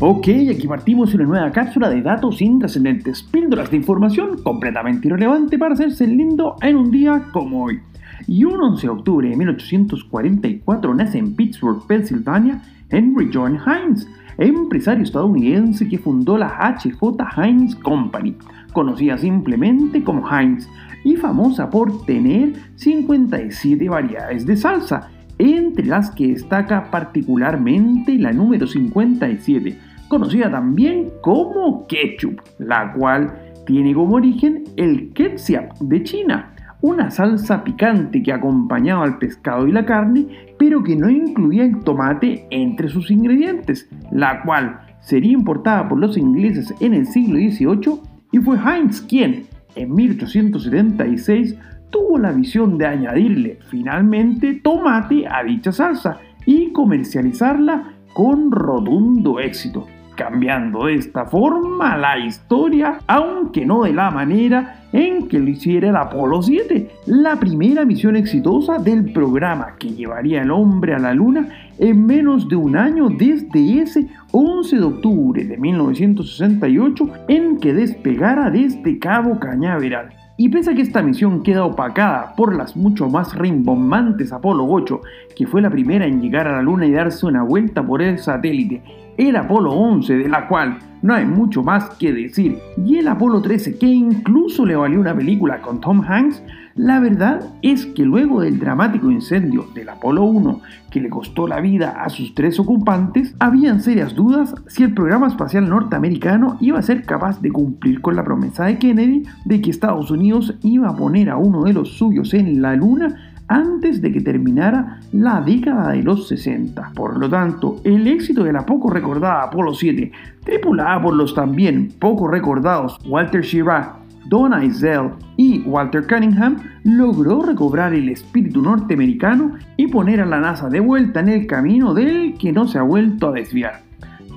Ok, aquí partimos una nueva cápsula de datos intrascendentes, píldoras de información completamente irrelevante para hacerse lindo en un día como hoy. Y un 11 de octubre de 1844 nace en Pittsburgh, Pensilvania, Henry John Heinz, empresario estadounidense que fundó la HJ Heinz Company, conocida simplemente como Heinz, y famosa por tener 57 variedades de salsa, entre las que destaca particularmente la número 57, conocida también como ketchup, la cual tiene como origen el ketchup de China, una salsa picante que acompañaba al pescado y la carne, pero que no incluía el tomate entre sus ingredientes, la cual sería importada por los ingleses en el siglo XVIII y fue Heinz quien, en 1876, tuvo la visión de añadirle finalmente tomate a dicha salsa y comercializarla con rotundo éxito cambiando de esta forma la historia, aunque no de la manera en que lo hiciera el Apolo 7, la primera misión exitosa del programa que llevaría al hombre a la Luna en menos de un año desde ese 11 de octubre de 1968 en que despegara desde Cabo Cañaveral. Y pese a que esta misión queda opacada por las mucho más rimbombantes Apolo 8, que fue la primera en llegar a la Luna y darse una vuelta por el satélite, el Apolo 11, de la cual no hay mucho más que decir, y el Apolo 13, que incluso le valió una película con Tom Hanks, la verdad es que luego del dramático incendio del Apolo 1, que le costó la vida a sus tres ocupantes, habían serias dudas si el programa espacial norteamericano iba a ser capaz de cumplir con la promesa de Kennedy de que Estados Unidos iba a poner a uno de los suyos en la Luna antes de que terminara la década de los 60. Por lo tanto, el éxito de la poco recordada Apolo 7, tripulada por los también poco recordados Walter Schirra, Don Eisel y Walter Cunningham, logró recobrar el espíritu norteamericano y poner a la NASA de vuelta en el camino del que no se ha vuelto a desviar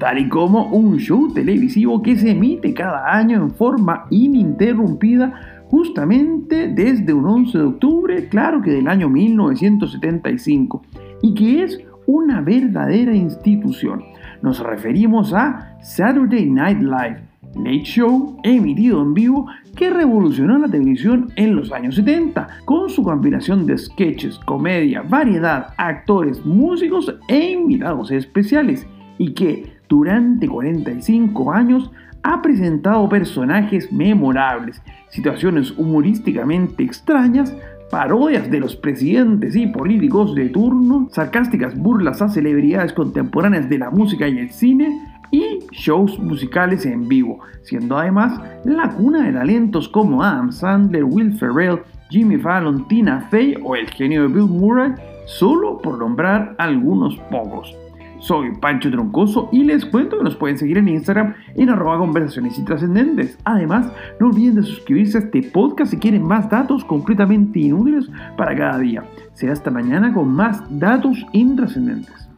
tal y como un show televisivo que se emite cada año en forma ininterrumpida justamente desde un 11 de octubre, claro que del año 1975, y que es una verdadera institución. Nos referimos a Saturday Night Live, Late Show emitido en vivo que revolucionó la televisión en los años 70 con su combinación de sketches, comedia, variedad, actores, músicos e invitados especiales y que durante 45 años ha presentado personajes memorables, situaciones humorísticamente extrañas, parodias de los presidentes y políticos de turno, sarcásticas burlas a celebridades contemporáneas de la música y el cine, y shows musicales en vivo, siendo además la cuna de talentos como Adam Sandler, Will Ferrell, Jimmy Fallon, Tina Fey o el genio de Bill Murray, solo por nombrar algunos pocos. Soy Pancho Troncoso y les cuento que nos pueden seguir en Instagram en arroba conversaciones intrascendentes. Además, no olviden de suscribirse a este podcast si quieren más datos completamente inútiles para cada día. Será hasta mañana con más datos intrascendentes.